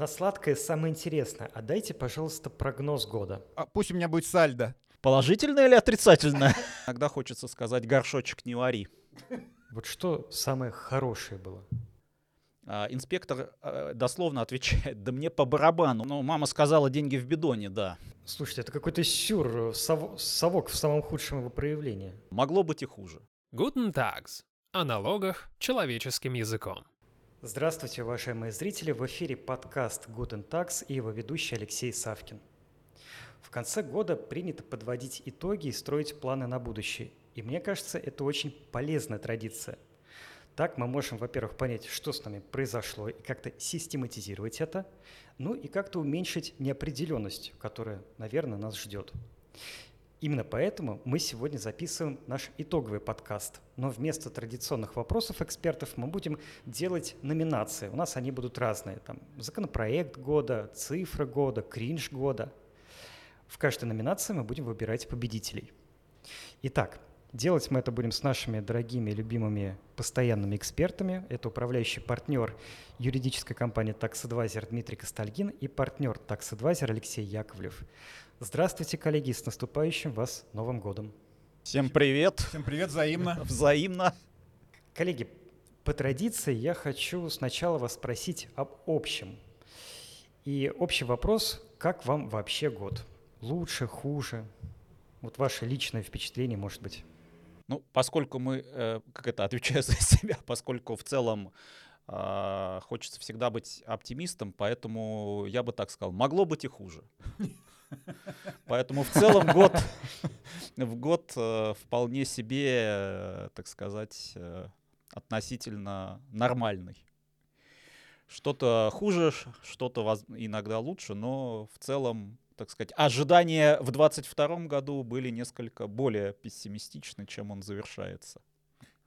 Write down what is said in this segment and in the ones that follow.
На сладкое самое интересное. А дайте, пожалуйста, прогноз года. А пусть у меня будет сальдо. Положительное или отрицательное? Иногда хочется сказать горшочек не вари. Вот что самое хорошее было? А, инспектор а, дословно отвечает, да мне по барабану. Ну, мама сказала, деньги в бидоне, да. Слушайте, это какой-то сюр, сов, совок в самом худшем его проявлении. Могло быть и хуже. Guten Tags. О налогах человеческим языком. Здравствуйте, уважаемые зрители! В эфире подкаст Guten Tax и его ведущий Алексей Савкин. В конце года принято подводить итоги и строить планы на будущее. И мне кажется, это очень полезная традиция – так мы можем, во-первых, понять, что с нами произошло, и как-то систематизировать это, ну и как-то уменьшить неопределенность, которая, наверное, нас ждет. Именно поэтому мы сегодня записываем наш итоговый подкаст. Но вместо традиционных вопросов экспертов мы будем делать номинации. У нас они будут разные. Там законопроект года, цифра года, кринж года. В каждой номинации мы будем выбирать победителей. Итак, Делать мы это будем с нашими дорогими, любимыми постоянными экспертами. Это управляющий партнер юридической компании Advisor Дмитрий Костальгин и партнер Advisor Алексей Яковлев. Здравствуйте, коллеги, с наступающим вас Новым годом. Всем привет. Всем привет, взаимно. Взаимно. Коллеги, по традиции я хочу сначала вас спросить об общем. И общий вопрос, как вам вообще год? Лучше, хуже? Вот ваше личное впечатление, может быть. Ну, поскольку мы, э, как это, отвечаю за себя, поскольку в целом э, хочется всегда быть оптимистом, поэтому я бы так сказал, могло быть и хуже. Поэтому в целом год, в год э, вполне себе, э, так сказать, э, относительно нормальный. Что-то хуже, что-то иногда лучше, но в целом так сказать, ожидания в 2022 году были несколько более пессимистичны, чем он завершается.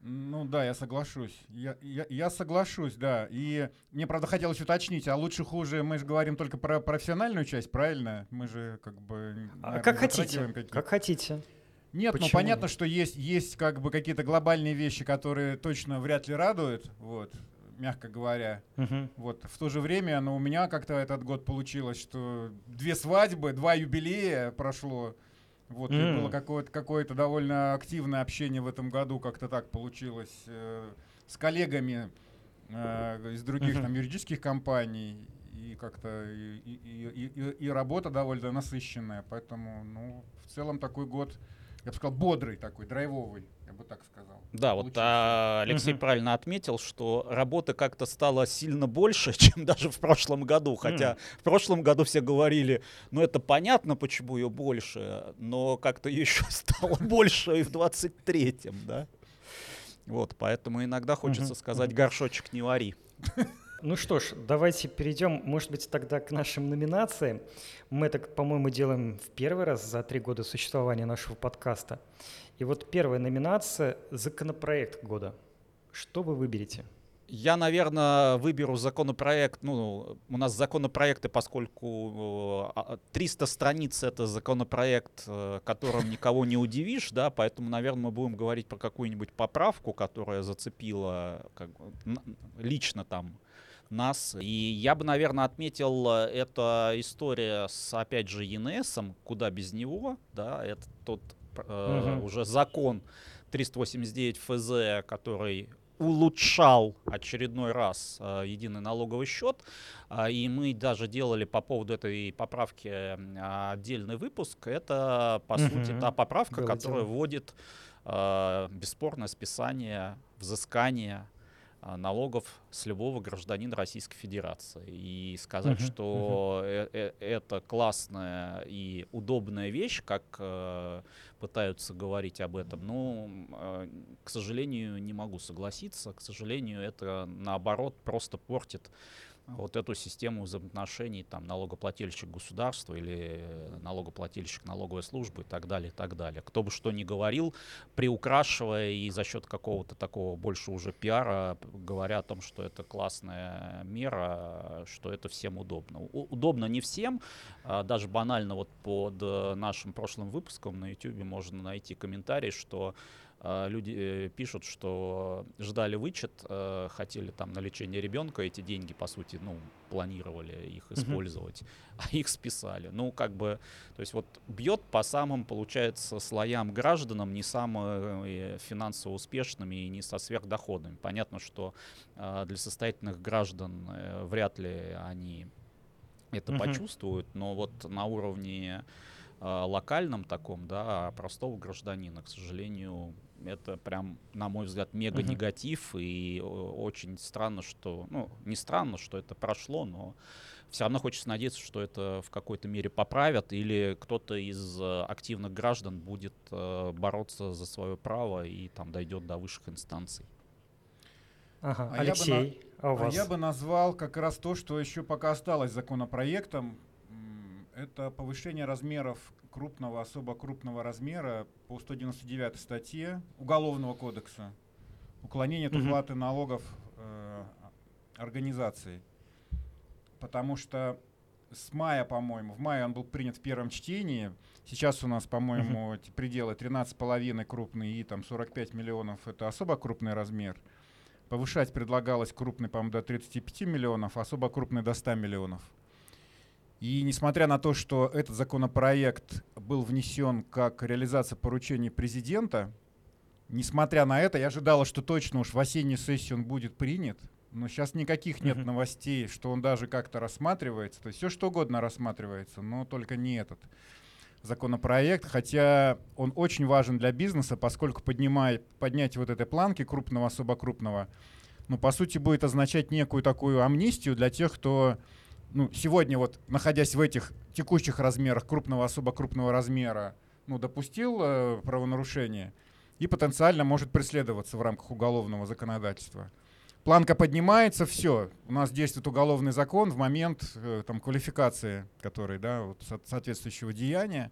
Ну да, я соглашусь. Я, я, я соглашусь, да. И мне, правда, хотелось уточнить, а лучше хуже мы же говорим только про профессиональную часть, правильно? Мы же как бы... А как хотите, как хотите. Нет, ну, Почему? ну понятно, что есть, есть как бы какие-то глобальные вещи, которые точно вряд ли радуют. Вот мягко говоря. Угу. Вот в то же время, но у меня как-то этот год получилось, что две свадьбы, два юбилея прошло. Вот mm. было какое-то какое-то довольно активное общение в этом году, как-то так получилось э, с коллегами э, из других mm-hmm. там юридических компаний и как-то и, и, и, и работа довольно насыщенная, поэтому ну в целом такой год я бы сказал бодрый такой, драйвовый я бы так сказал. Да, вот а, Алексей угу. правильно отметил, что работы как-то стало сильно больше, чем даже в прошлом году. Хотя mm. в прошлом году все говорили, ну это понятно, почему ее больше, но как-то еще стало больше и в 23-м, да. Вот, поэтому иногда хочется сказать, горшочек не вари. Ну что ж, давайте перейдем, может быть, тогда к нашим номинациям. Мы это, по-моему, делаем в первый раз за три года существования нашего подкаста. И вот первая номинация – законопроект года. Что вы выберете? Я, наверное, выберу законопроект. Ну, у нас законопроекты, поскольку 300 э, а, страниц — это законопроект, э, которым никого не удивишь, да, поэтому, наверное, мы будем говорить про какую-нибудь поправку, которая зацепила как, лично там нас. И я бы, наверное, отметил, э, это история с, опять же, ЕНСом, куда без него, да, это тот э, угу. уже закон 389 ФЗ, который улучшал очередной раз э, единый налоговый счет. Э, и мы даже делали по поводу этой поправки э, отдельный выпуск. Это, по угу. сути, та поправка, Было которая дело. вводит э, бесспорное списание, взыскание налогов с любого гражданина Российской Федерации. И сказать, uh-huh, что uh-huh. Э- э- это классная и удобная вещь, как э- пытаются говорить об этом, ну, э- к сожалению, не могу согласиться. К сожалению, это наоборот просто портит вот эту систему взаимоотношений там налогоплательщик государства или налогоплательщик налоговой службы и так далее, и так далее. Кто бы что ни говорил, приукрашивая и за счет какого-то такого больше уже пиара, говоря о том, что это классная мера, что это всем удобно. У- удобно не всем, а даже банально вот под нашим прошлым выпуском на YouTube можно найти комментарий, что э, люди э, пишут, что ждали вычет, э, хотели там на лечение ребенка эти деньги, по сути, ну, планировали их использовать, mm-hmm. а их списали. Ну, как бы, то есть вот бьет по самым, получается, слоям гражданам, не самыми финансово успешными и не со сверхдоходами. Понятно, что э, для состоятельных граждан э, вряд ли они это mm-hmm. почувствуют, но вот на уровне э, локальном таком, да, простого гражданина, к сожалению, это прям, на мой взгляд, мега негатив, mm-hmm. и очень странно, что, ну, не странно, что это прошло, но все равно хочется надеяться, что это в какой-то мере поправят, или кто-то из э, активных граждан будет э, бороться за свое право и там дойдет до высших инстанций. Ага. А Алексей, я бы, а у вас? А я бы назвал как раз то, что еще пока осталось законопроектом. Это повышение размеров крупного, особо крупного размера по 199 статье Уголовного кодекса. Уклонение от уплаты налогов э, организации. Потому что с мая, по-моему, в мае он был принят в первом чтении. Сейчас у нас, по-моему, uh-huh. пределы 13,5 крупные и там 45 миллионов. Это особо крупный размер. Повышать предлагалось крупный, по-моему, до 35 миллионов, особо крупный до 100 миллионов. И несмотря на то, что этот законопроект был внесен как реализация поручений президента, несмотря на это, я ожидала, что точно уж в осенней сессии он будет принят. Но сейчас никаких нет uh-huh. новостей, что он даже как-то рассматривается. То есть все что угодно рассматривается, но только не этот законопроект, хотя он очень важен для бизнеса, поскольку поднимает, поднять вот этой планки крупного, особо крупного, ну, по сути, будет означать некую такую амнистию для тех, кто ну, сегодня вот, находясь в этих текущих размерах крупного, особо крупного размера, ну, допустил э, правонарушение и потенциально может преследоваться в рамках уголовного законодательства планка поднимается, все, у нас действует уголовный закон в момент э, там, квалификации, который, да, вот, со соответствующего деяния.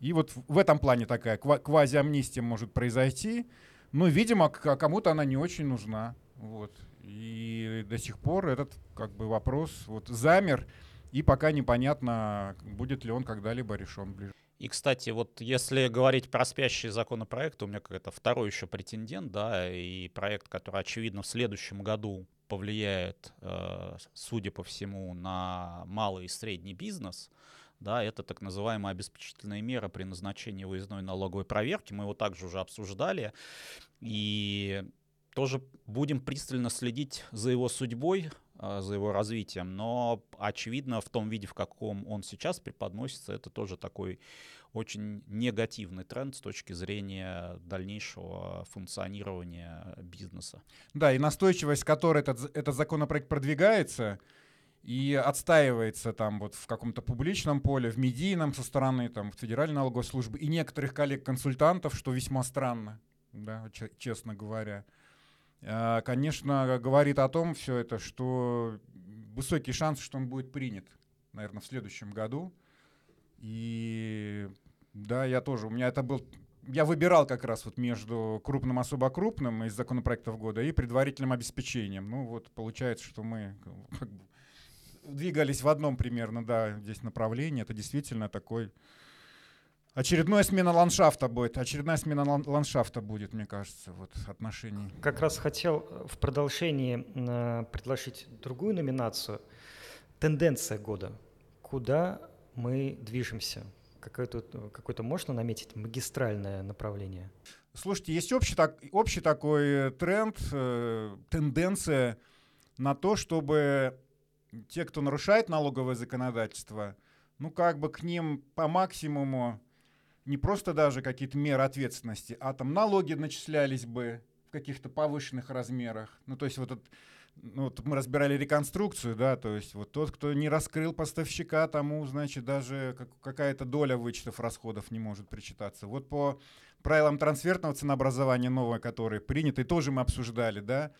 И вот в этом плане такая ква квази-амнистия может произойти. Но, видимо, кому-то она не очень нужна. Вот. И до сих пор этот как бы вопрос вот замер, и пока непонятно, будет ли он когда-либо решен ближе. И, кстати, вот если говорить про спящий законопроект, у меня какой-то второй еще претендент, да, и проект, который, очевидно, в следующем году повлияет, э, судя по всему, на малый и средний бизнес, да, это так называемая обеспечительная мера при назначении выездной налоговой проверки. Мы его также уже обсуждали. И тоже будем пристально следить за его судьбой, э, за его развитием, но очевидно в том виде, в каком он сейчас преподносится, это тоже такой очень негативный тренд с точки зрения дальнейшего функционирования бизнеса. Да, и настойчивость, которой этот, этот законопроект продвигается, и отстаивается там вот в каком-то публичном поле, в медийном со стороны там Федеральной налоговой службы и некоторых коллег-консультантов, что весьма странно, да, честно говоря. А, конечно, говорит о том все это, что высокий шанс, что он будет принят, наверное, в следующем году. И да, я тоже. У меня это был я выбирал как раз вот между крупным особо крупным из законопроектов года и предварительным обеспечением. Ну вот получается, что мы как бы двигались в одном примерно, да, здесь направлении. Это действительно такой Очередная смена ландшафта будет. Очередная смена ландшафта будет, мне кажется, вот отношений. Как раз хотел э, в продолжении э, предложить другую номинацию. Тенденция года. Куда мы движемся? Какое-то, какое-то можно наметить магистральное направление? Слушайте, есть общий, так, общий такой тренд, э, тенденция на то, чтобы те, кто нарушает налоговое законодательство, ну как бы к ним по максимуму не просто даже какие-то меры ответственности, а там налоги начислялись бы в каких-то повышенных размерах. Ну, то есть вот этот, ну, вот мы разбирали реконструкцию, да, то есть вот тот, кто не раскрыл поставщика, тому, значит, даже как, какая-то доля вычетов расходов не может причитаться. Вот по правилам трансфертного ценообразования новое, принято, и тоже мы обсуждали, да,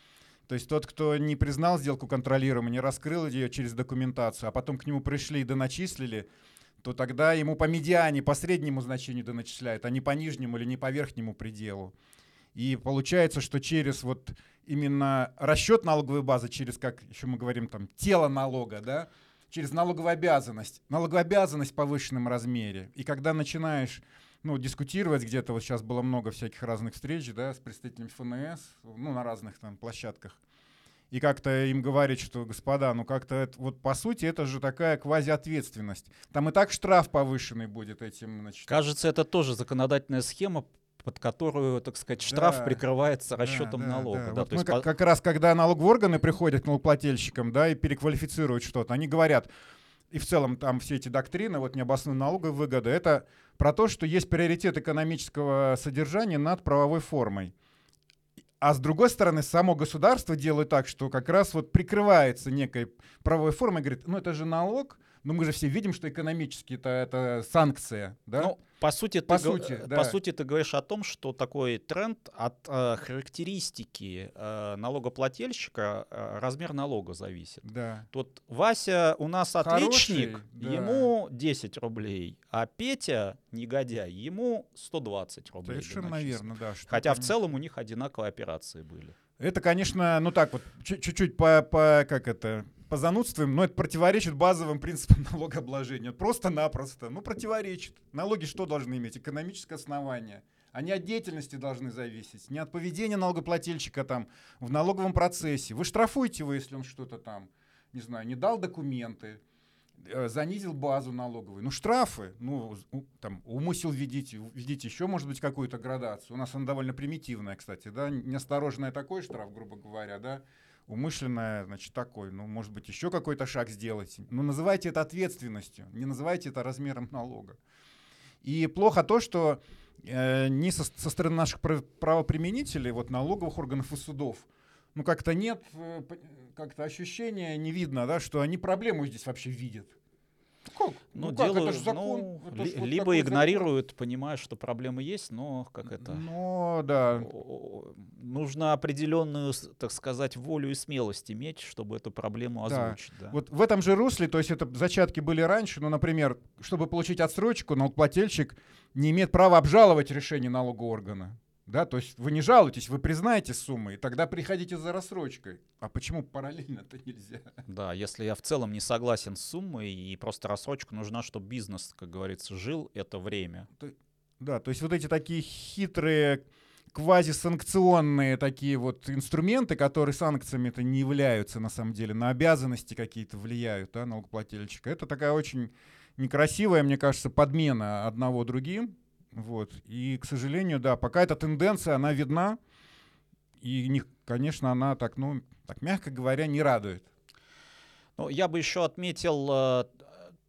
то есть тот, кто не признал сделку контролируемой, не раскрыл ее через документацию, а потом к нему пришли и доначислили, то тогда ему по медиане, по среднему значению доначисляют, а не по нижнему или не по верхнему пределу. И получается, что через вот именно расчет налоговой базы, через, как еще мы говорим, там, тело налога, да, через налоговую обязанность, обязанность в повышенном размере. И когда начинаешь ну, дискутировать где-то. Вот сейчас было много всяких разных встреч, да, с представителями ФНС, ну, на разных там площадках. И как-то им говорить, что, господа, ну как-то это, вот по сути это же такая квазиответственность. Там и так штраф повышенный будет этим. Значит. Кажется, это тоже законодательная схема, под которую, так сказать, штраф да, прикрывается расчетом да, налога. Да, да. Вот мы как, как раз, когда налоговые органы приходят к налогоплательщикам, да, и переквалифицируют что-то, они говорят, и в целом там все эти доктрины, вот необоснованные налоговые выгоды, это про то, что есть приоритет экономического содержания над правовой формой. А с другой стороны, само государство делает так, что как раз вот прикрывается некой правовой формой, говорит, ну это же налог, но мы же все видим, что экономически это, санкция, да? Ну, по сути, по, ты, сути, го- да. по сути, ты говоришь о том, что такой тренд от э, характеристики э, налогоплательщика э, размер налога зависит. Да. Тут Вася у нас отличник, Хороший, да. ему 10 рублей, а Петя, негодяй, ему 120 рублей. Совершенно верно, да. Хотя в целом у них одинаковые операции были. Это, конечно, ну так вот, чуть-чуть по, по как это, по занудствам, но это противоречит базовым принципам налогообложения. Просто-напросто. Ну, противоречит. Налоги что должны иметь? Экономическое основание. Они от деятельности должны зависеть, не от поведения налогоплательщика там в налоговом процессе. Вы штрафуете его, если он что-то там, не знаю, не дал документы, э, занизил базу налоговую. Ну, штрафы, ну, там, умысел введите, введите еще, может быть, какую-то градацию. У нас она довольно примитивная, кстати, да, неосторожная такой штраф, грубо говоря, да, умышленное, значит, такой, ну, может быть, еще какой-то шаг сделать. Ну, называйте это ответственностью, не называйте это размером налога. И плохо то, что э, не со, со стороны наших правоприменителей, вот налоговых органов и судов, ну, как-то нет, э, как-то ощущения, не видно, да, что они проблему здесь вообще видят. Как? Ну, ну делают, это же закон. Ну, это ли, вот либо игнорируют, закон. понимая, что проблемы есть, но как это... Ну, да. Нужно определенную, так сказать, волю и смелость иметь, чтобы эту проблему озвучить. Да. Да. Вот в этом же русле, то есть это зачатки были раньше, ну, например, чтобы получить отсрочку, налогоплательщик не имеет права обжаловать решение налогового органа. Да, то есть вы не жалуетесь, вы признаете суммы, и тогда приходите за рассрочкой. А почему параллельно-то нельзя? Да, если я в целом не согласен с суммой, и просто рассрочка нужна, чтобы бизнес, как говорится, жил это время. То, да, то есть вот эти такие хитрые квазисанкционные такие вот инструменты, которые санкциями-то не являются на самом деле, на обязанности какие-то влияют, да, налогоплательщика. Это такая очень некрасивая, мне кажется, подмена одного другим. Вот. И, к сожалению, да, пока эта тенденция, она видна, и, не, конечно, она так, ну, так мягко говоря, не радует. Ну, я бы еще отметил э,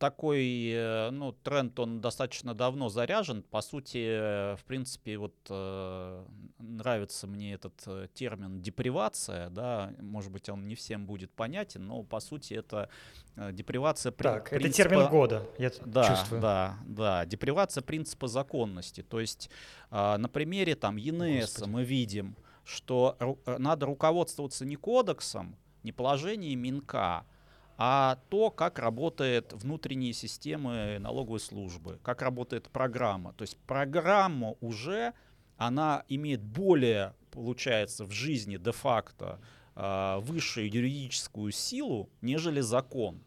такой э, ну, тренд, он достаточно давно заряжен. По сути, в принципе, вот э, нравится мне этот э, термин депривация, да, может быть, он не всем будет понятен, но по сути это депривация Так, принципа... это термин года, я да, чувствую. Да, да, депривация принципа законности. То есть э, на примере там ЕНС мы видим, что ру- надо руководствоваться не кодексом, не положением Минка, а то, как работает внутренние системы налоговой службы, как работает программа. То есть программа уже, она имеет более, получается, в жизни де-факто а, высшую юридическую силу, нежели закон.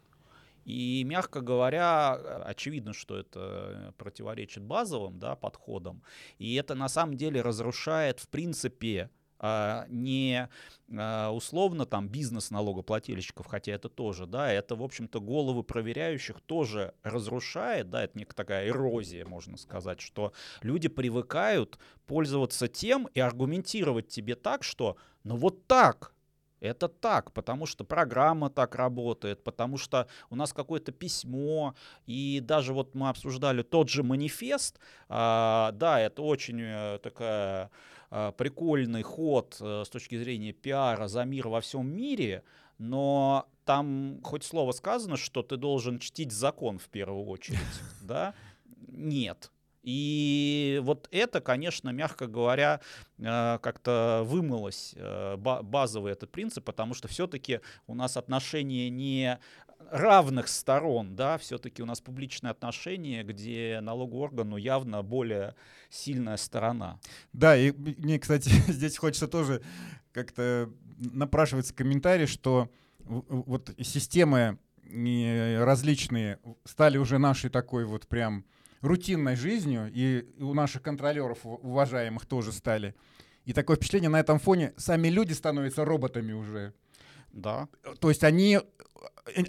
И, мягко говоря, очевидно, что это противоречит базовым да, подходам. И это на самом деле разрушает, в принципе, а, не а, условно там бизнес налогоплательщиков, хотя это тоже, да, это, в общем-то, головы проверяющих тоже разрушает, да, это некая такая эрозия, можно сказать, что люди привыкают пользоваться тем и аргументировать тебе так, что, ну вот так, это так, потому что программа так работает, потому что у нас какое-то письмо, и даже вот мы обсуждали тот же манифест, а, да, это очень э, такая прикольный ход а, с точки зрения пиара за мир во всем мире, но там хоть слово сказано, что ты должен чтить закон в первую очередь, да? Нет. И вот это, конечно, мягко говоря, э, как-то вымылось э, базовый этот принцип, потому что все-таки у нас отношения не равных сторон, да, все-таки у нас публичные отношения, где налоговый орган, ну, явно более сильная сторона. Да, и мне, кстати, здесь хочется тоже как-то напрашивается комментарий, что вот системы различные стали уже нашей такой вот прям рутинной жизнью, и у наших контролеров уважаемых тоже стали. И такое впечатление на этом фоне сами люди становятся роботами уже. Да. То есть они,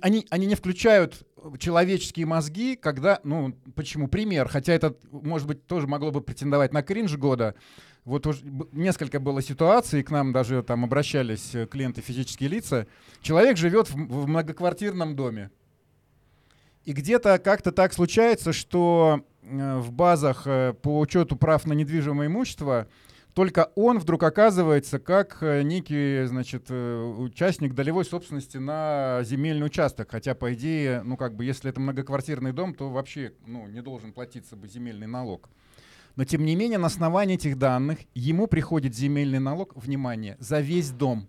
они, они не включают человеческие мозги, когда, ну, почему пример, хотя это, может быть, тоже могло бы претендовать на кринж года. Вот уже несколько было ситуаций, к нам даже там обращались э, клиенты физические лица. Человек живет в, в многоквартирном доме. И где-то как-то так случается, что э, в базах э, по учету прав на недвижимое имущество только он вдруг оказывается как э, некий, значит, участник долевой собственности на земельный участок. Хотя, по идее, ну как бы, если это многоквартирный дом, то вообще ну, не должен платиться бы земельный налог. Но, тем не менее, на основании этих данных ему приходит земельный налог, внимание, за весь дом.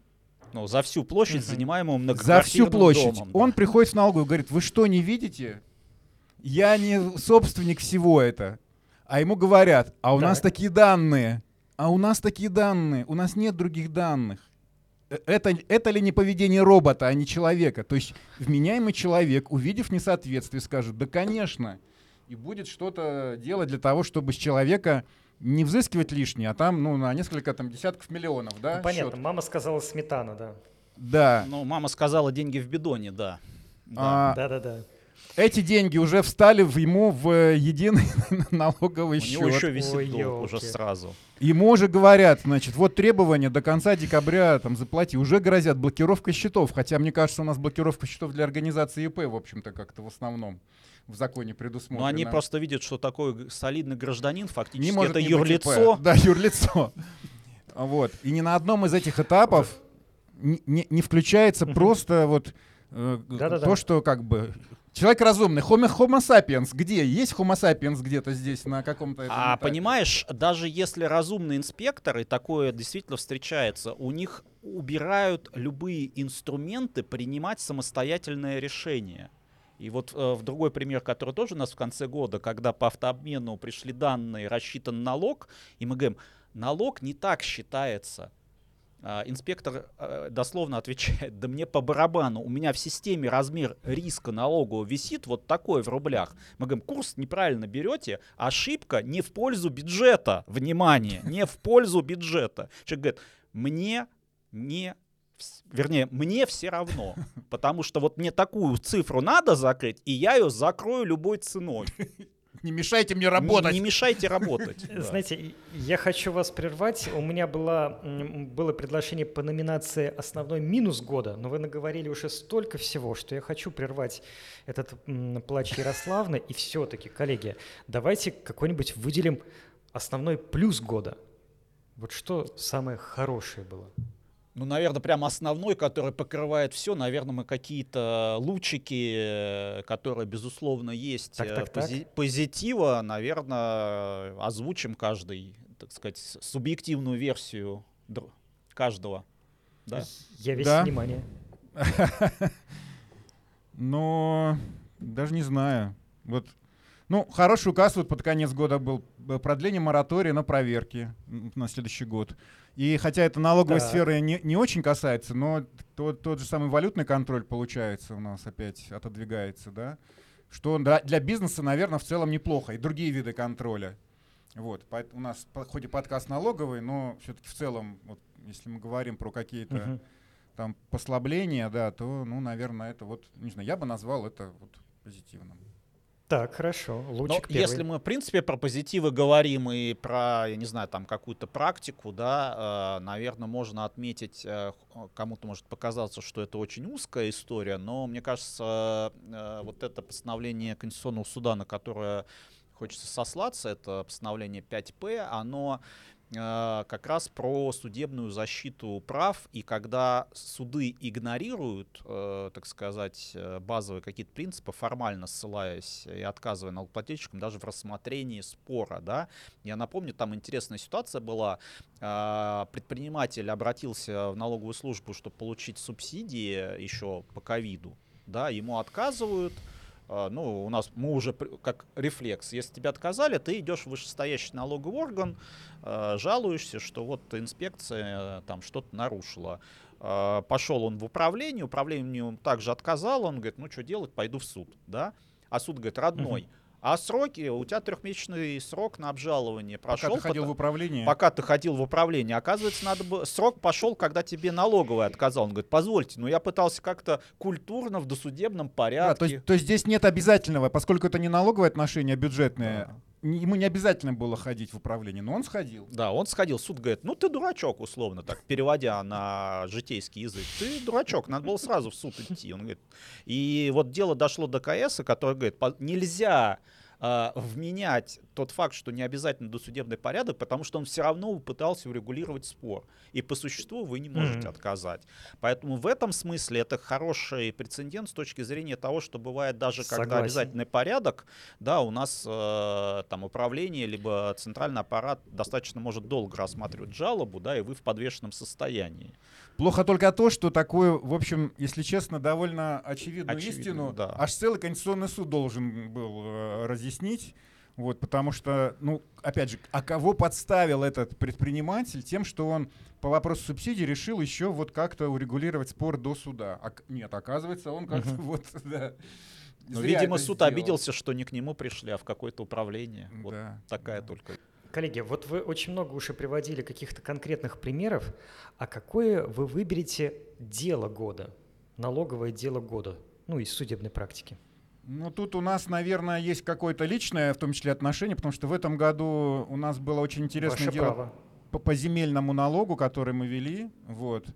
Ну, за всю площадь, Мгм. занимаемую За всю многоквартирным площадь. домом, Он да. приходит в налоговую и говорит, вы что, не видите? Я не собственник всего это. А ему говорят, а у нас Так. такие данные. А у нас такие данные. У нас нет других данных. Э, Это, это ли не поведение робота, а не человека? То есть вменяемый человек, увидев несоответствие, скажет, да, конечно, и будет что-то делать для того, чтобы с человека не взыскивать лишнее, а там, ну, на несколько там десятков миллионов, да? Ну, понятно, счет? мама сказала сметана, да. Да. Ну, мама сказала, деньги в бидоне, да. Да. А, Да-да-да. Эти деньги уже встали в ему в э, единый налоговый У него счет. еще висит Ой, долг уже сразу. Ему уже говорят, значит, вот требования до конца декабря там заплати. Уже грозят блокировкой счетов. Хотя, мне кажется, у нас блокировка счетов для организации ИП, в общем-то, как-то в основном в законе предусмотрено. Но они просто видят, что такой солидный гражданин фактически не может это не быть ИП. юрлицо. Да, юрлицо. Вот. И ни на одном из этих этапов не, не- не включается просто вот э, Да-да-да. то, что как бы человек разумный. Homo, homo sapiens где? Есть homo sapiens где-то здесь на каком-то А этапе? понимаешь, даже если разумные инспекторы, такое действительно встречается, у них убирают любые инструменты принимать самостоятельное решение. И вот э, в другой пример, который тоже у нас в конце года, когда по автообмену пришли данные, рассчитан налог, и мы говорим, налог не так считается. А, инспектор э, дословно отвечает, да мне по барабану, у меня в системе размер риска налогового висит вот такой в рублях. Мы говорим, курс неправильно берете, ошибка не в пользу бюджета, внимание, не в пользу бюджета. Человек говорит, мне не, вернее, мне все равно, потому что вот мне такую цифру надо закрыть, и я ее закрою любой ценой. Не мешайте мне Не- работать. Не, мешайте работать. да. Знаете, я хочу вас прервать. У меня была, м, было предложение по номинации «Основной минус года», но вы наговорили уже столько всего, что я хочу прервать этот плач Ярославны. И все-таки, коллеги, давайте какой-нибудь выделим основной плюс года. Вот что самое хорошее было? Ну, наверное, прям основной, который покрывает все, наверное, мы какие-то лучики, э, которые, безусловно, есть Так, э, так, так. пози- позитива, наверное, озвучим каждый, так сказать, субъективную версию каждого. Да. Я весь Да. внимание. Но даже не знаю. Вот, ну, хороший указ вот под конец года был э, продление моратория на проверки на следующий год. И хотя это налоговой Так. сферы не, не очень касается, но тот, тот же самый валютный контроль получается у нас опять отодвигается, да? Что да, для бизнеса, наверное, в целом неплохо. И другие виды контроля. Вот, у нас хоть и подкаст налоговый, но все-таки в целом, вот, если мы говорим про какие-то Мгм. там послабления, да, то, ну, наверное, это вот, не знаю, я бы назвал это вот позитивным. Так, хорошо. Но Лучик первый. если мы, в принципе, про позитивы говорим и про, я не знаю, там какую-то практику, да, наверное, можно отметить, э, кому-то может показаться, что это очень узкая история, но мне кажется, э, вот это постановление Конституционного суда, на которое хочется сослаться, это постановление 5П, оно э, как раз про судебную защиту прав, и когда суды игнорируют, э, так сказать, э, базовые какие-то принципы, формально ссылаясь и отказывая налогоплательщикам даже в рассмотрении спора, да, я напомню, там интересная ситуация была, э, предприниматель обратился в налоговую службу, чтобы получить субсидии еще по ковиду, да, ему отказывают, а, ну, у нас мы уже как рефлекс. Если тебе отказали, ты идешь в вышестоящий налоговый орган, а, жалуешься, что вот инспекция э, там что-то нарушила. А, Пошел он в управление, управление также отказало, он говорит, ну что делать, пойду в суд, да? А суд говорит, родной, А сроки, у тебя трехмесячный срок на обжалование прошел. Пока ты ходил в управление. Пока ты ходил в управление. Оказывается, надо бы... Срок пошел, когда тебе налоговый отказал. Он говорит, позвольте, но я пытался как-то культурно в досудебном порядке. Да, то, есть, то есть здесь нет обязательного, поскольку это не налоговое отношение, а бюджетное. Да ему не обязательно было ходить в управление, но он сходил. Да, он сходил. Суд говорит, ну ты дурачок, условно так, переводя на житейский язык. Ты дурачок, надо было сразу в суд идти. Он говорит, и вот дело дошло до КС, который говорит, нельзя э, вменять тот факт, что не обязательно досудебный порядок, потому что он все равно пытался урегулировать спор. И по существу вы не можете mm-hmm. отказать. Поэтому в этом смысле это хороший прецедент с точки зрения того, что бывает даже Согласен. когда обязательный порядок, да, у нас э, там управление либо центральный аппарат достаточно может долго рассматривать жалобу, да, и вы в подвешенном состоянии. Плохо только то, что такое, в общем, если честно, довольно очевидную Очевидно, истину да. аж целый Конституционный суд должен был э, разъяснить. Вот, потому что, ну, опять же, а кого подставил этот предприниматель тем, что он по вопросу субсидий решил еще вот как-то урегулировать спор до суда? А, нет, оказывается, он как-то uh-huh. вот, да. Ну, видимо, суд сделал. обиделся, что не к нему пришли, а в какое-то управление. Вот да, такая да. только. Коллеги, вот вы очень много уже приводили каких-то конкретных примеров. А какое вы выберете дело года, налоговое дело года, ну, из судебной практики? Ну, тут у нас, наверное, есть какое-то личное, в том числе, отношение, потому что в этом году у нас было очень интересное Ваше дело по, по земельному налогу, который мы вели. Вот.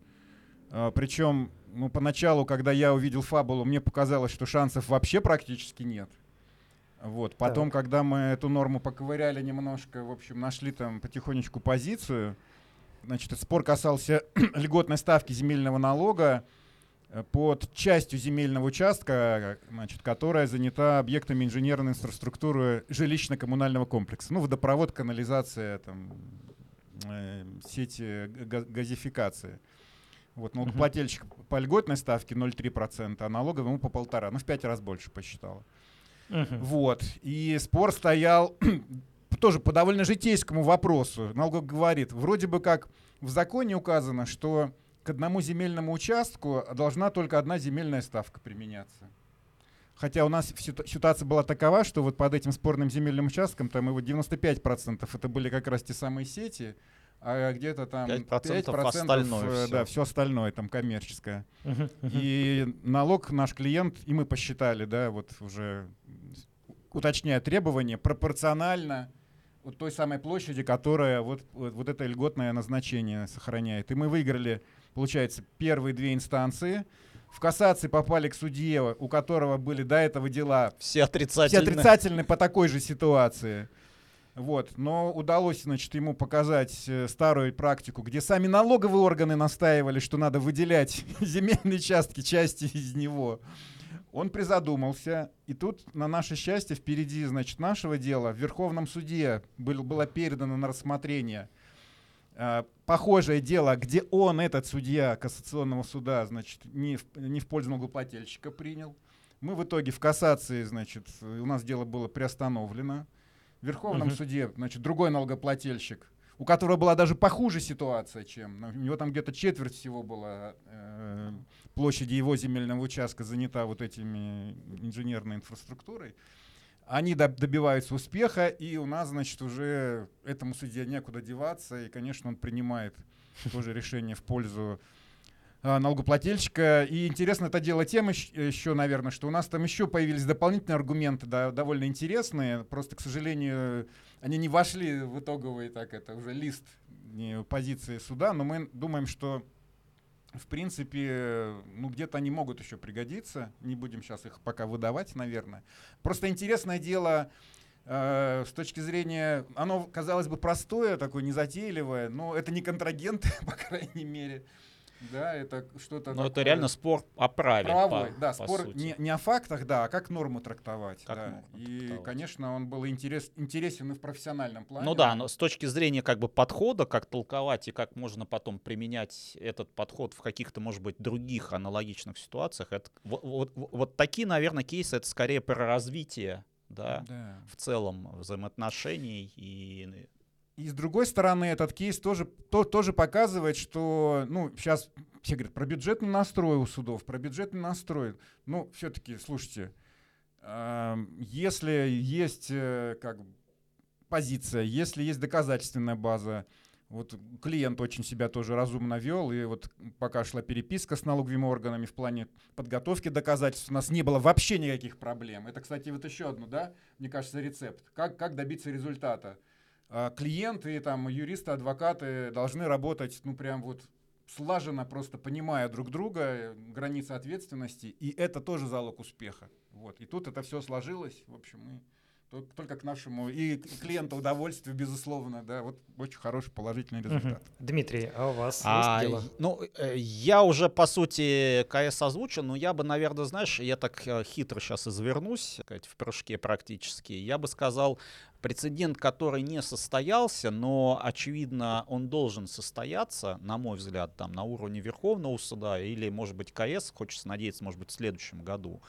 А, причем, ну, поначалу, когда я увидел фабулу, мне показалось, что шансов вообще практически нет. Вот. Потом, да. когда мы эту норму поковыряли немножко, в общем, нашли там потихонечку позицию, значит, спор касался льготной ставки земельного налога, под частью земельного участка, значит, которая занята объектами инженерной инфраструктуры жилищно-коммунального комплекса. Ну, водопровод, канализация, там, э, сети газификации. Вот, налогоплательщик uh-huh. по льготной ставке 0,3%, а налоговому по полтора. Ну, в пять раз больше посчитала. Uh-huh. Вот. И спор стоял тоже по довольно житейскому вопросу. Налогов говорит, вроде бы как в законе указано, что к одному земельному участку должна только одна земельная ставка применяться. Хотя у нас ситуация была такова, что вот под этим спорным земельным участком там его 95% это были как раз те самые сети, а где-то там 5%, 5% остальное э, да, все остальное там коммерческое. И налог наш клиент, и мы посчитали, да, вот уже уточняя требования, пропорционально вот той самой площади, которая вот, вот, вот это льготное назначение сохраняет. И мы выиграли получается, первые две инстанции. В кассации попали к судье, у которого были до этого дела все отрицательные, все отрицательные по такой же ситуации. Вот. Но удалось, значит, ему показать э, старую практику, где сами налоговые органы настаивали, что надо выделять земельные участки, части из него. Он призадумался, и тут, на наше счастье, впереди, значит, нашего дела в Верховном суде был, было передано на рассмотрение – похожее дело, где он, этот судья Кассационного суда, значит, не в, не в пользу налогоплательщика принял. Мы в итоге в кассации, значит, у нас дело было приостановлено. В Верховном uh-huh. суде, значит, другой налогоплательщик, у которого была даже похуже ситуация, чем у него там где-то четверть всего была э, площади его земельного участка занята вот этими инженерной инфраструктурой они добиваются успеха, и у нас, значит, уже этому судье некуда деваться, и, конечно, он принимает тоже решение в пользу а, налогоплательщика. И интересно это дело тем еще, наверное, что у нас там еще появились дополнительные аргументы, да, довольно интересные. Просто, к сожалению, они не вошли в итоговый так это уже лист позиции суда, но мы думаем, что в принципе, ну где-то они могут еще пригодиться. Не будем сейчас их пока выдавать, наверное. Просто интересное дело э, с точки зрения, оно казалось бы простое, такое незатейливое, но это не контрагенты, по крайней мере. Да, это что-то. Ну, это реально спор о праве. Правовой, по, да, по спор не, не о фактах, да, а как норму трактовать. Как да. Норму и, трактовать. конечно, он был интерес, интересен и в профессиональном плане. Ну да, но с точки зрения как бы подхода, как толковать и как можно потом применять этот подход в каких-то, может быть, других аналогичных ситуациях, это, вот, вот, вот такие, наверное, кейсы, это скорее про развитие да, да. в целом взаимоотношений и и с другой стороны, этот кейс тоже, то, тоже показывает, что, ну, сейчас все говорят про бюджетный настрой у судов, про бюджетный настрой. Ну, все-таки, слушайте, Если есть э, как позиция, если есть доказательственная база, вот клиент очень себя тоже разумно вел, и вот пока шла переписка с налоговыми органами в плане подготовки доказательств, у нас не было вообще никаких проблем. Это, кстати, вот еще одно, да, мне кажется, рецепт. Как, как добиться результата? А, клиенты, там, юристы, адвокаты должны работать, ну, прям вот слаженно, просто понимая друг друга, границы ответственности, и это тоже залог успеха. Вот. И тут это все сложилось, в общем, мы только к нашему и клиенту удовольствию, безусловно, да, вот очень хороший положительный результат. Угу. Дмитрий, а у вас а, есть дело? Ну, э, я уже, по сути, КС озвучил, но я бы, наверное, знаешь, я так э, хитро сейчас извернусь, в прыжке практически, я бы сказал, прецедент, который не состоялся, но, очевидно, он должен состояться, на мой взгляд, там, на уровне Верховного суда или, может быть, КС, хочется надеяться, может быть, в следующем году.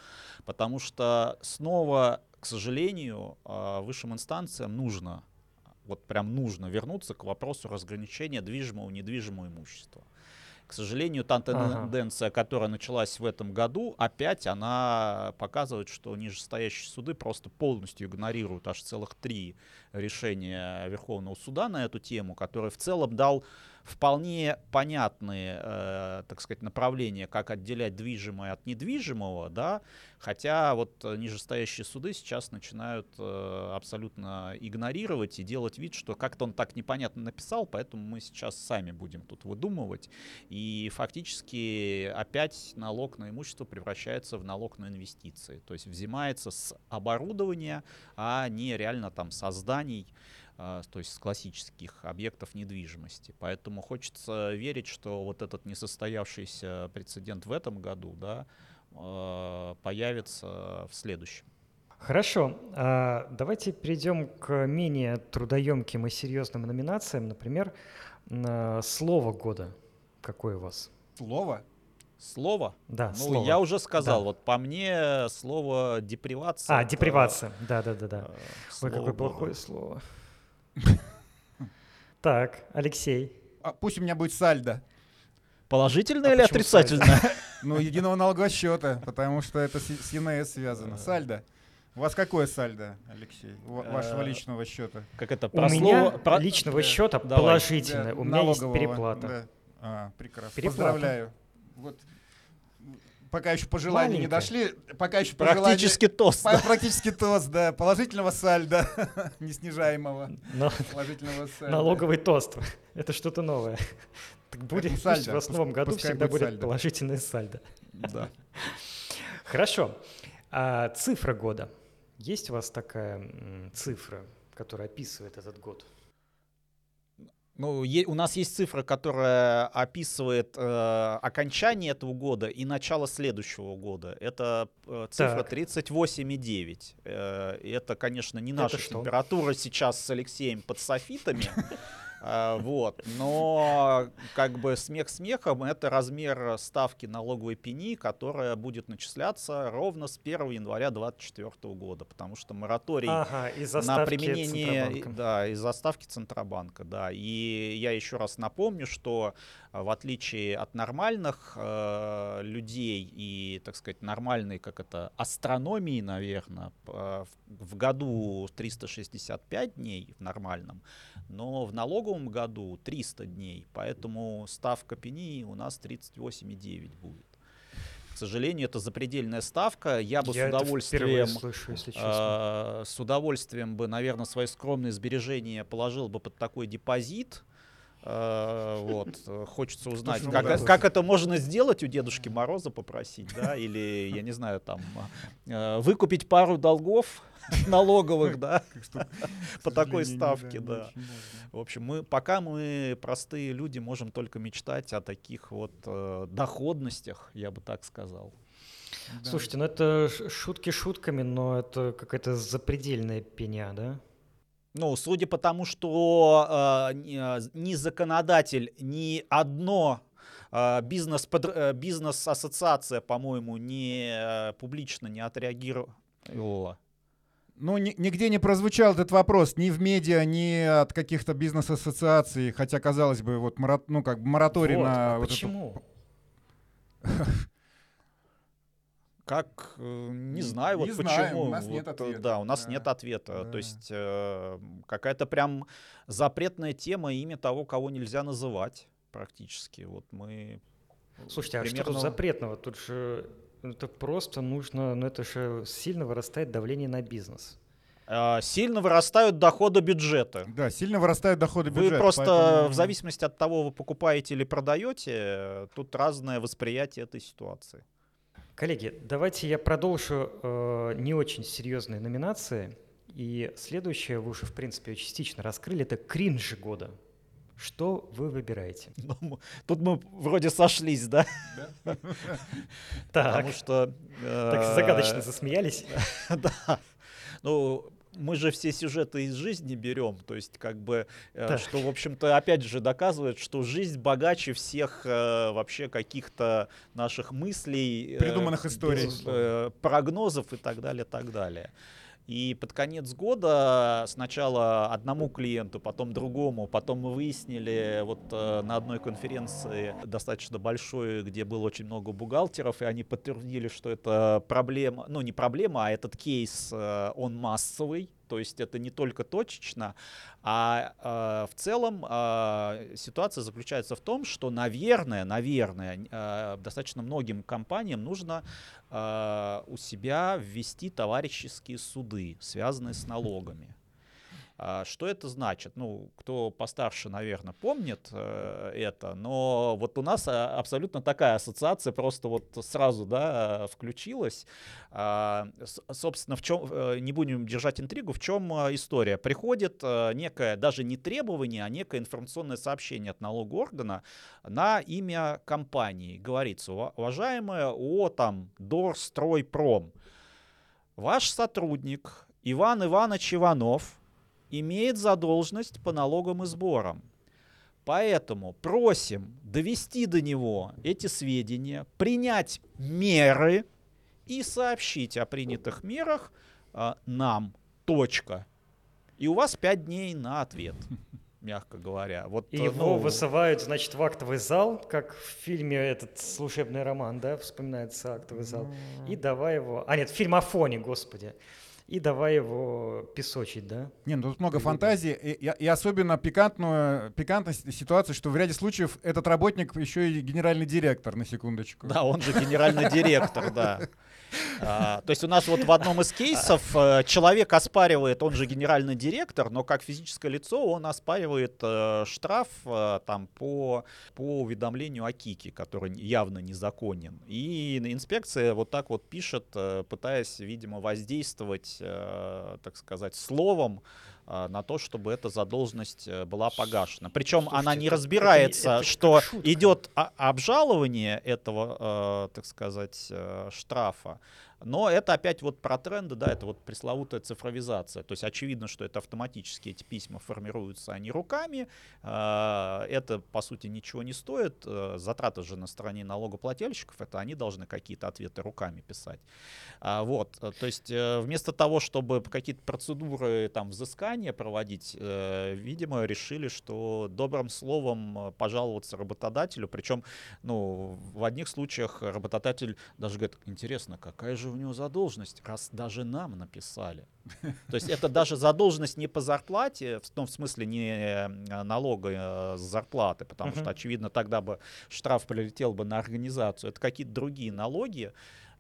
Потому что снова к сожалению, а, высшим инстанциям нужно, вот прям нужно вернуться к вопросу разграничения движимого и недвижимого имущества. К сожалению, та тенденция, ага. которая началась в этом году, опять она показывает, что нижестоящие суды просто полностью игнорируют аж целых три решения Верховного суда на эту тему, который в целом дал вполне понятные, э, так сказать, направления, как отделять движимое от недвижимого, да, хотя вот нижестоящие суды сейчас начинают э, абсолютно игнорировать и делать вид, что как-то он так непонятно написал, поэтому мы сейчас сами будем тут выдумывать, и фактически опять налог на имущество превращается в налог на инвестиции, то есть взимается с оборудования, а не реально там созданий, а, то есть с классических объектов недвижимости. Поэтому хочется верить, что вот этот несостоявшийся прецедент в этом году да, а, появится в следующем. Хорошо, а, давайте перейдем к менее трудоемким и серьезным номинациям. Например, слово года. Какое у вас? Слово? Слово? Да, ну, слово. я уже сказал, да. вот по мне слово депривация. А, депривация, да-да-да-да. Ой, какое плохое слово. Так, Алексей. А пусть у меня будет сальдо. Положительное а или отрицательное? Ну, единого налогового счета, потому что это с ЕНС связано. Сальдо. У вас какое сальдо, Алексей, вашего э, личного счета? Как это? У меня личного счета положительное. У меня есть переплата. А, прекрасно. Поздравляю. Вот пока еще по желанию не дошли, пока еще Практически тост. По, Практически тост, да. Положительного сальда, неснижаемого. Но, положительного сальда. Налоговый тост. Это что-то новое. Так будет сальдо, в новом году всегда будет, будет положительное сальдо. Да. Хорошо. А цифра года. Есть у вас такая цифра, которая описывает этот год? Ну, е- у нас есть цифра, которая описывает э, окончание этого года и начало следующего года. Это э, цифра 38,9. Э, это, конечно, не наша это температура сейчас с Алексеем под софитами. А, вот. Но как бы смех смехом, это размер ставки налоговой пени, которая будет начисляться ровно с 1 января 2024 года, потому что мораторий ага, на применение да, из-за ставки Центробанка. Да. И я еще раз напомню, что в отличие от нормальных э, людей и, так сказать, нормальной, как это, астрономии, наверное, в, в году 365 дней в нормальном, но в налоговом году 300 дней, поэтому ставка пени у нас 38,9 будет. К сожалению, это запредельная ставка. Я бы Я с удовольствием, слышу, если э, с удовольствием бы, наверное, свои скромные сбережения положил бы под такой депозит. Э, вот, хочется узнать, как, как это можно сделать у Дедушки Мороза попросить, да, или, я не знаю, там, э, выкупить пару долгов налоговых, да, по такой ставке, да. В общем, мы, пока мы, простые люди, можем только мечтать о таких вот э, доходностях, я бы так сказал. Слушайте, ну это шутки шутками, но это какая-то запредельная пеня, да? Ну, судя по тому, что э, ни законодатель, ни одно э, бизнес, под, э, бизнес-ассоциация, по-моему, не э, публично не отреагировала. Ну, ни, нигде не прозвучал этот вопрос ни в медиа, ни от каких-то бизнес-ассоциаций, хотя, казалось бы, вот мора, ну, как мораторий вот, на... А вот почему? Эту... Как, э, не знаю, не вот знаем, почему. у нас вот, нет ответа. Да, у нас да. нет ответа. Да. То есть э, какая-то прям запретная тема имя того, кого нельзя называть практически. Вот мы Слушайте, а примерно... что тут запретного? Тут же это просто нужно, ну это же сильно вырастает давление на бизнес. Э, сильно вырастают доходы бюджета. Да, сильно вырастают доходы Вы бюджета. просто, поэтому- в зависимости от того, вы покупаете или продаете, э, тут разное восприятие этой ситуации. Коллеги, давайте я продолжу э, не очень серьезные номинации. И следующее вы уже, в принципе, частично раскрыли. Это кринж года. Что вы выбираете? Ну, Тут мы вроде сошлись, да? Так, Потому что... э, так загадочно засмеялись. Да. Ну, мы же все сюжеты из жизни берем, то есть как бы, э, Так. что, в общем-то, опять же доказывает, что жизнь богаче всех э, вообще каких-то наших мыслей, э, Придуманных историй. э, прогнозов и так далее, так далее. И под конец года сначала одному клиенту, потом другому, потом мы выяснили вот э, на одной конференции достаточно большой, где было очень много бухгалтеров, и они подтвердили, что это проблема, ну не проблема, а этот кейс, э, он массовый, то есть это не только точечно, а э, в целом э, ситуация заключается в том, что, наверное, наверное, э, достаточно многим компаниям нужно э, у себя ввести товарищеские суды, связанные с налогами. А, Что это значит? Ну, кто постарше, наверное, помнит э, это, но вот у нас а, абсолютно такая ассоциация просто вот сразу, да, включилась. А, с- Собственно, в чем, э, не будем держать интригу, в чем история? Приходит э, некое, даже не требование, а некое информационное сообщение от налогового органа на имя компании. Говорится, «Ува- уважаемая ООО там Дорстройпром, ваш сотрудник Иван Иванович Иванов имеет задолженность по налогам и сборам. Поэтому просим довести до него эти сведения, принять меры и сообщить о принятых мерах а, нам. Точка. И у вас пять дней на ответ, мягко говоря. Вот, И э, его ну, высывают, значит, в актовый зал, как в фильме этот служебный роман, да, вспоминается актовый зал. И давай его... А нет, фильм Афоне, господи. И давай его песочить, да? Не, ну тут много фантазии, и, и- и особенно пикантную, пикантность ситуации, что в ряде случаев этот работник еще и генеральный директор, на секундочку. Да, он же генеральный директор, да. А, то есть у нас вот в одном из кейсов э, человек оспаривает, он же генеральный директор, но как физическое лицо он оспаривает э, штраф э, там по, по уведомлению о КИКе, который явно незаконен. И инспекция вот так вот пишет, пытаясь, видимо, воздействовать, так сказать, словом на то, чтобы эта задолженность э, была погашена. Причем Слушайте, она не это- разбирается, это- это что шутка. идет обжалование этого, э, так сказать, э, штрафа. Но это опять вот про тренды, да, это вот пресловутая цифровизация. То есть очевидно, что это автоматически эти письма формируются, они руками. Э, Это, по сути, ничего не стоит. Э, Затраты же на стороне налогоплательщиков, это они должны какие-то ответы руками писать. А, Вот, э, то есть э, вместо того, чтобы какие-то процедуры там взыскания проводить, видимо, решили, что добрым словом пожаловаться работодателю, причем, ну, в одних случаях работодатель даже говорит, интересно, какая же у него задолженность, раз даже нам написали. То есть это даже задолженность не по зарплате, в том смысле не э, налога э, с зарплаты, потому что, очевидно, тогда бы штраф прилетел бы на организацию. Это какие-то другие налоги,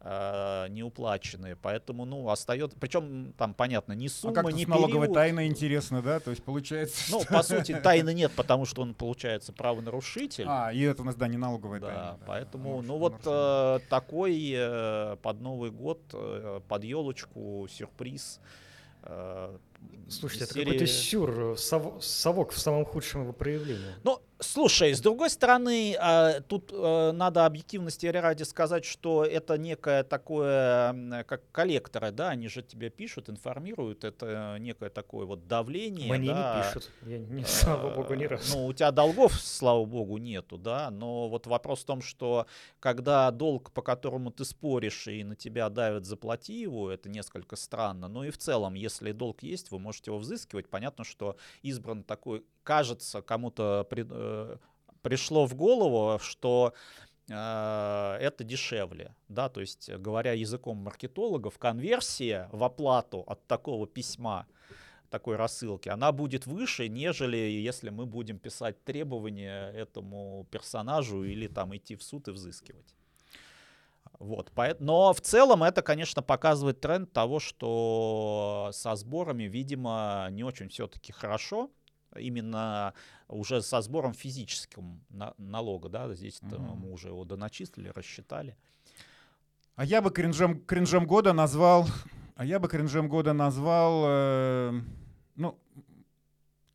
э, неуплаченные, поэтому, ну, остается, причем там, понятно, ни А сумма, как-то ни с налоговой период. тайной интересно, да? То есть получается, Ну, что- по сути, тайны нет, потому что он, получается, правонарушитель. А, и это у нас, да, не налоговая Да, тайна. да, поэтому, ну вот э, такой э, под Новый год, э, под елочку, сюрприз. э, Слушайте, из это какой-то серии- сюр, э, сов- совок в самом худшем его проявлении. Ну, слушай, с другой стороны, а, тут э, надо объективности ради сказать, что это некое такое, как коллекторы, да, они же тебе пишут, информируют, это некое такое вот давление. Мне да, не пишут. Я, не, слава богу, ни Э, разу. Ну, у тебя долгов, слава богу, нету, да, но вот вопрос в том, что когда долг, по которому ты споришь, и на тебя давят, заплати его, это несколько странно. Но и в целом, если долг есть, вы можете его взыскивать. Понятно, что избран такой, кажется, кому-то при- э, пришло в голову, что э, это дешевле, да, то есть, говоря языком маркетологов, конверсия в оплату от такого письма, такой рассылки, она будет выше, нежели если мы будем писать требования этому персонажу или там идти в суд и взыскивать. Вот, но в целом это, конечно, показывает тренд того, что со сборами, видимо, не очень все-таки хорошо. Именно уже со сбором физическим на, налога, да, здесь угу. мы уже его доначислили, рассчитали. А я бы кринжем, кринжем года назвал, а я бы кринжем года назвал, э, ну,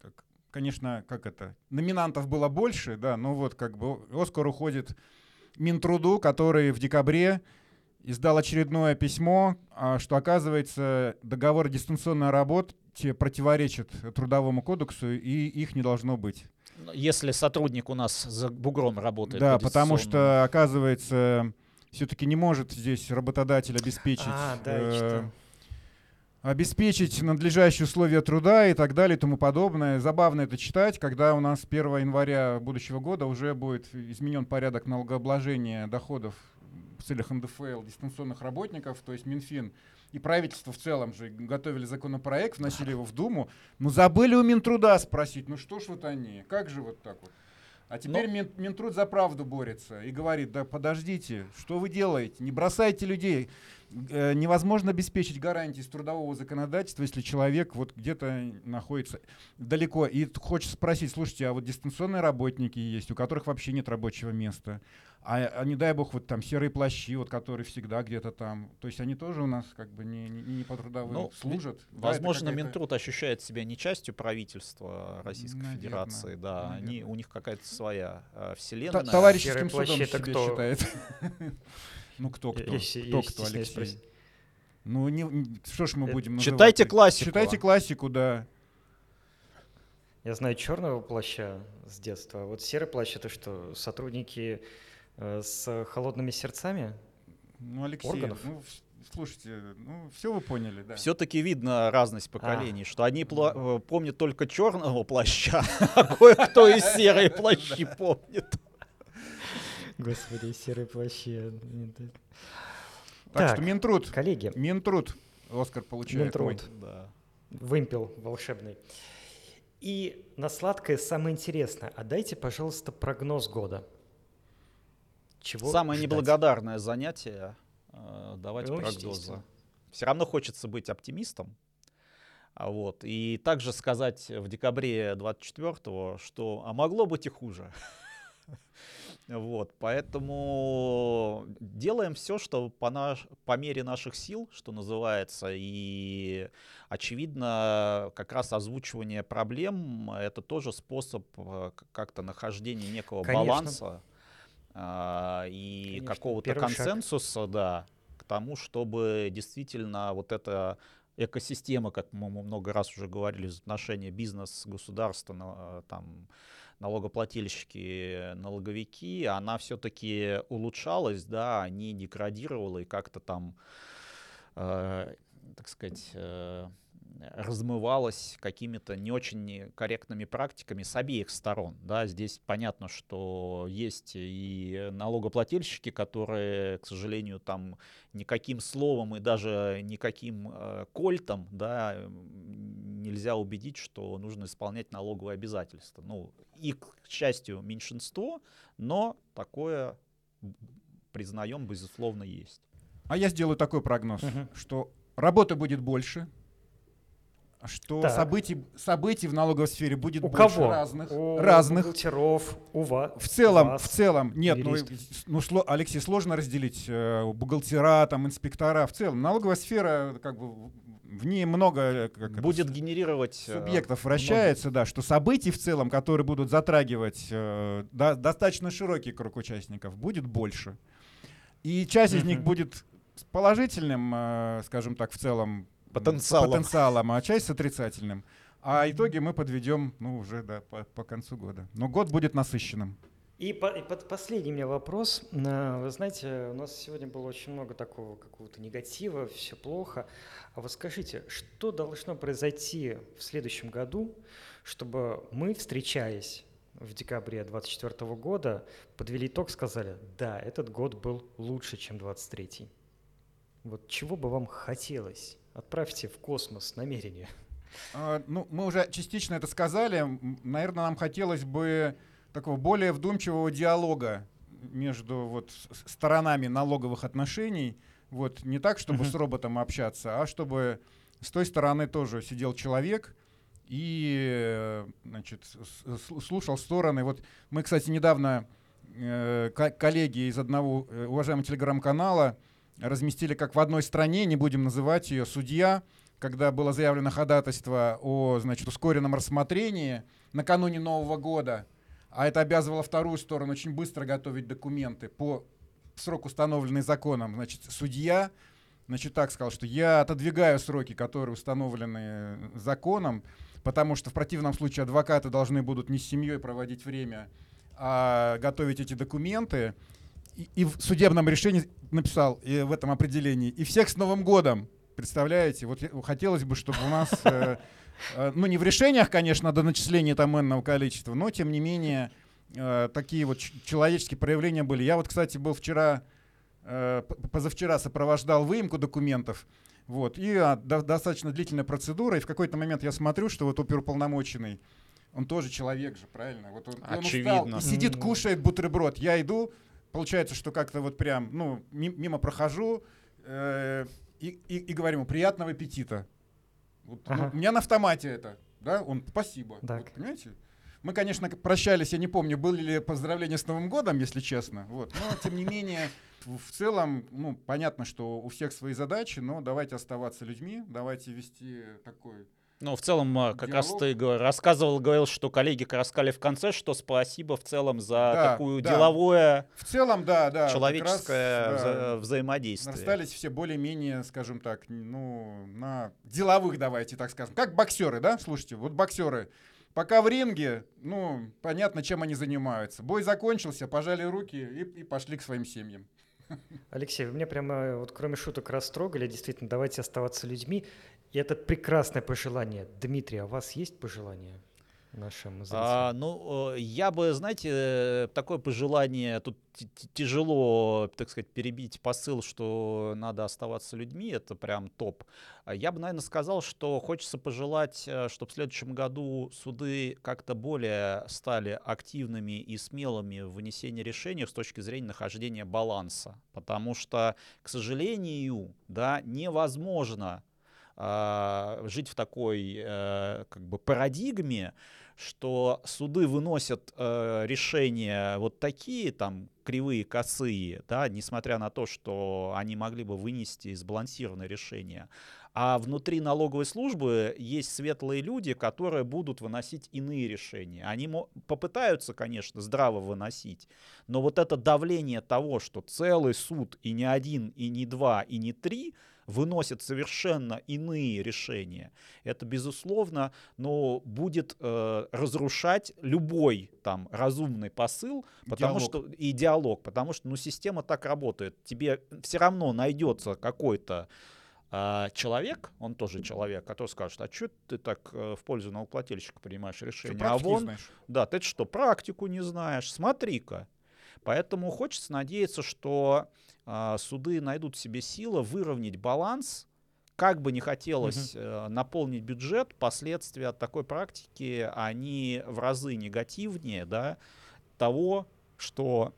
как, конечно, как это, номинантов было больше, да, но вот как бы Оскар уходит Минтруду, который в декабре издал очередное письмо, а, что, оказывается, договор дистанционной работе противоречит Трудовому кодексу, и их не должно быть. Если сотрудник у нас за бугром работает. Да, потому что, оказывается, все-таки не может здесь работодатель обеспечить... А, да, э, обеспечить надлежащие условия труда и так далее и тому подобное. Забавно это читать, когда у нас 1 января будущего года уже будет изменен порядок налогообложения доходов в целях НДФЛ дистанционных работников, то есть Минфин и правительство в целом же готовили законопроект, вносили его в Думу, но забыли у Минтруда спросить, ну что ж вот они, как же вот так вот? А теперь Но... Мин, Минтруд за правду борется и говорит, да подождите, что вы делаете, не бросайте людей. Э, невозможно обеспечить гарантии с трудового законодательства, если человек вот где-то находится далеко. И хочется спросить, слушайте, а вот дистанционные работники есть, у которых вообще нет рабочего места. А, а не дай бог, вот там серые плащи, вот которые всегда где-то там. То есть они тоже у нас как бы не, не, не по трудовым ну, служат. Возможно, да, Минтруд ощущает себя не частью правительства Российской Наверное, Федерации. Да, наверное. они, у них какая-то своя э, вселенная. Т Товарищеским судом это кто? считает. Ну кто кто? Кто кто, Алексей? Ну не, что ж мы будем называть? Читайте классику. Читайте классику, да. Я знаю черного плаща с детства. А вот серый плащ это что? Сотрудники Э, с холодными сердцами ну, Алексей, органов. Ну, слушайте, ну все вы поняли, да. Все-таки видно разность поколений, а. что они пла- э, помнят только черного плаща, а кое-кто и серые плащи помнит. Господи, серые плащи. Так, что Минтруд. Коллеги. Минтруд. Оскар получает. Минтруд. Да. Вымпел волшебный. И на сладкое самое интересное. А дайте, пожалуйста, прогноз года. Чего Самое ждать? неблагодарное занятие э, давать ну, прогнозы. Все равно хочется быть оптимистом. А вот. И также сказать в декабре 24-го, что а могло быть и хуже. Вот, поэтому делаем все, что по, наш, по мере наших сил, что называется, и очевидно, как раз озвучивание проблем это тоже способ э, как-то нахождения некого Конечно. баланса и какого-то консенсуса, шаг. да, к тому, чтобы действительно вот эта экосистема, как мы много раз уже говорили, отношения бизнес, государство, там, налогоплательщики, налоговики, она все-таки улучшалась, да, а не деградировала и как-то там, э, так сказать, э, размывалась какими-то не очень корректными практиками с обеих сторон. Да, здесь понятно, что есть и налогоплательщики, которые, к сожалению, там никаким словом и даже никаким э, кольтом да, нельзя убедить, что нужно исполнять налоговые обязательства. Ну, их, к счастью, меньшинство, но такое, признаем, безусловно, есть. А я сделаю такой прогноз, угу. что работы будет больше, что так. событий, событий в налоговой сфере будет у больше кого? разных. У разных. бухгалтеров, у вас. В целом, вас, в целом, нет, ну, ну сло, Алексей, сложно разделить э, бухгалтера, там, инспектора. В целом, налоговая сфера, как бы, в ней много э, как будет это, генерировать э, субъектов вращается, много. да, что событий в целом, которые будут затрагивать э, до, достаточно широкий круг участников, будет больше. И часть из них будет положительным, э, скажем так, в целом потенциалом. потенциалом, а часть с отрицательным. А итоги мы подведем, ну, уже, да, по, по концу года. Но год будет насыщенным. И, по, и под последний у меня вопрос. Вы знаете, у нас сегодня было очень много такого какого-то негатива, все плохо. А вот скажите, что должно произойти в следующем году, чтобы мы, встречаясь в декабре 2024 года, подвели итог, сказали, да, этот год был лучше, чем 23 Вот чего бы вам хотелось? Отправьте в космос намерение. А, ну, мы уже частично это сказали. Наверное, нам хотелось бы такого более вдумчивого диалога между вот сторонами налоговых отношений. Вот не так, чтобы uh-huh. с роботом общаться, а чтобы с той стороны тоже сидел человек и значит, слушал стороны. Вот мы, кстати, недавно э, коллеги из одного э, уважаемого телеграм-канала разместили, как в одной стране, не будем называть ее, судья, когда было заявлено ходатайство о значит, ускоренном рассмотрении накануне Нового года, а это обязывало вторую сторону очень быстро готовить документы по срок, установленный законом. Значит, судья значит, так сказал, что я отодвигаю сроки, которые установлены законом, потому что в противном случае адвокаты должны будут не с семьей проводить время, а готовить эти документы. И, и в судебном решении написал и в этом определении «И всех с Новым годом!» Представляете? Вот хотелось бы, чтобы у нас, э, э, ну не в решениях, конечно, до начисления там энного количества, но тем не менее э, такие вот человеческие проявления были. Я вот, кстати, был вчера, э, позавчера сопровождал выемку документов, вот, и а, до, достаточно длительная процедура, и в какой-то момент я смотрю, что вот оперуполномоченный, он тоже человек же, правильно? Вот он, Очевидно. он устал и сидит, кушает бутерброд. Я иду, получается, что как-то вот прям, ну, мимо прохожу, э, и, и, и говорим ему приятного аппетита. Вот, ну, ага. ну, у меня на автомате это, да, он спасибо. Вот, понимаете? Мы, конечно, прощались, я не помню, были ли поздравления с Новым годом, если честно. Вот. Но, тем не менее, в целом, ну, понятно, что у всех свои задачи, но давайте оставаться людьми, давайте вести такой ну, в целом, а, как Диалог. раз ты рассказывал, говорил, что коллеги как раз сказали в конце, что спасибо в целом за да, такую да. деловое, в целом, да, да, человеческое раз, да, взаимодействие. Расстались все более-менее, скажем так, ну, на деловых, давайте так скажем. Как боксеры, да? Слушайте, вот боксеры. Пока в ринге, ну, понятно, чем они занимаются. Бой закончился, пожали руки и, и пошли к своим семьям. Алексей, вы меня прямо, вот кроме шуток, растрогали. Действительно, давайте оставаться людьми. И это прекрасное пожелание. Дмитрий, а у вас есть пожелание? нашим зрителям? А, ну, э, я бы, знаете, такое пожелание, тут тяжело, так сказать, перебить посыл, что надо оставаться людьми, это прям топ. А я бы, наверное, сказал, что хочется пожелать, э, чтобы в следующем году суды как-то более стали активными и смелыми в вынесении решений с точки зрения нахождения баланса. Потому что, к сожалению, да, невозможно э, жить в такой э, как бы парадигме, что суды выносят э, решения вот такие, там, кривые, косые, да, несмотря на то, что они могли бы вынести сбалансированное решение. А внутри налоговой службы есть светлые люди, которые будут выносить иные решения. Они попытаются, конечно, здраво выносить, но вот это давление того, что целый суд и не один, и не два, и не три — выносят совершенно иные решения, это, безусловно, но будет э, разрушать любой там разумный посыл, потому диалог. что и диалог, потому что ну, система так работает. Тебе все равно найдется какой-то а человек, он тоже человек, который скажет, а что ты так э, в пользу налогоплательщика принимаешь решение? а вон, да, ты что, практику не знаешь? Смотри-ка. Поэтому хочется надеяться, что а, суды найдут в себе силы выровнять баланс. Как бы не хотелось угу. э, наполнить бюджет, последствия от такой практики, они в разы негативнее да, того, что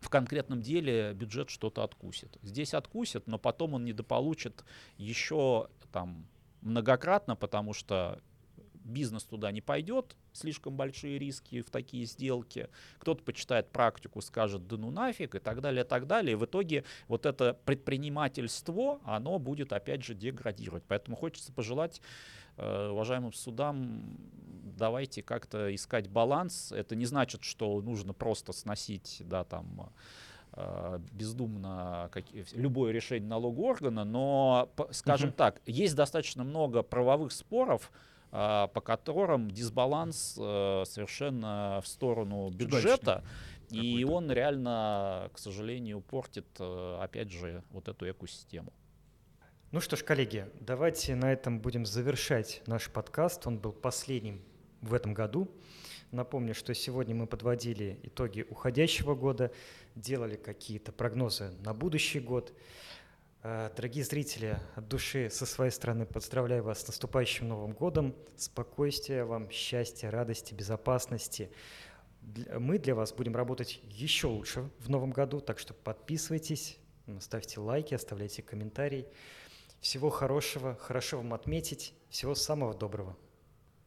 в конкретном деле бюджет что-то откусит. Здесь откусит, но потом он недополучит еще там многократно, потому что бизнес туда не пойдет, слишком большие риски в такие сделки. Кто-то почитает практику, скажет, да ну нафиг и так далее, и так далее. И в итоге вот это предпринимательство, оно будет опять же деградировать. Поэтому хочется пожелать э, уважаемым судам, давайте как-то искать баланс. Это не значит, что нужно просто сносить, да, там, э, бездумно как, любое решение налогового органа, но, скажем uh-huh. так, есть достаточно много правовых споров, по которым дисбаланс э, совершенно в сторону бюджета. И он реально, к сожалению, портит, э, опять же, вот эту экосистему. Ну что ж, коллеги, давайте на этом будем завершать наш подкаст. Он был последним в этом году. Напомню, что сегодня мы подводили итоги уходящего года, делали какие-то прогнозы на будущий год. Э, дорогие зрители, от души со своей стороны поздравляю вас с наступающим Новым годом. Спокойствия вам, счастья, радости, безопасности. Мы для вас будем работать еще лучше в Новом году, так что подписывайтесь, ставьте лайки, оставляйте комментарии. Всего хорошего, хорошо вам отметить, всего самого доброго.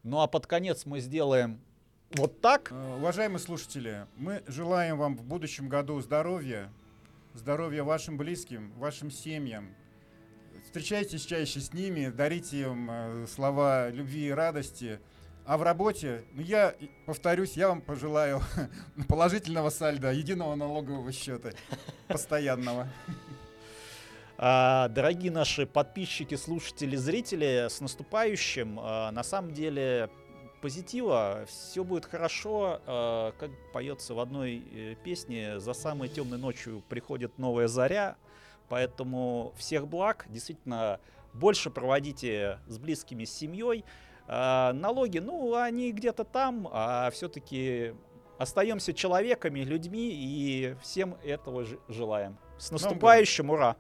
Ну а под конец мы сделаем вот так. Э, уважаемые слушатели, мы желаем вам в будущем году здоровья, здоровья вашим близким, вашим семьям. Встречайтесь чаще с ними, дарите им э, слова любви и радости. А в работе, ну я повторюсь, я вам пожелаю положительного сальда, единого налогового счета, постоянного. А, дорогие наши подписчики, слушатели, зрители, с наступающим. А, на самом деле позитива, все будет хорошо. Э, как поется в одной э, песне, за самой темной ночью приходит новая заря. Поэтому всех благ, действительно, больше проводите с близкими, с семьей. Э, налоги, ну, они где-то там, а все-таки остаемся человеками, людьми, и всем этого желаем. С наступающим, ура!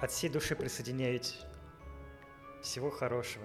От всей души присоединяюсь. Всего хорошего.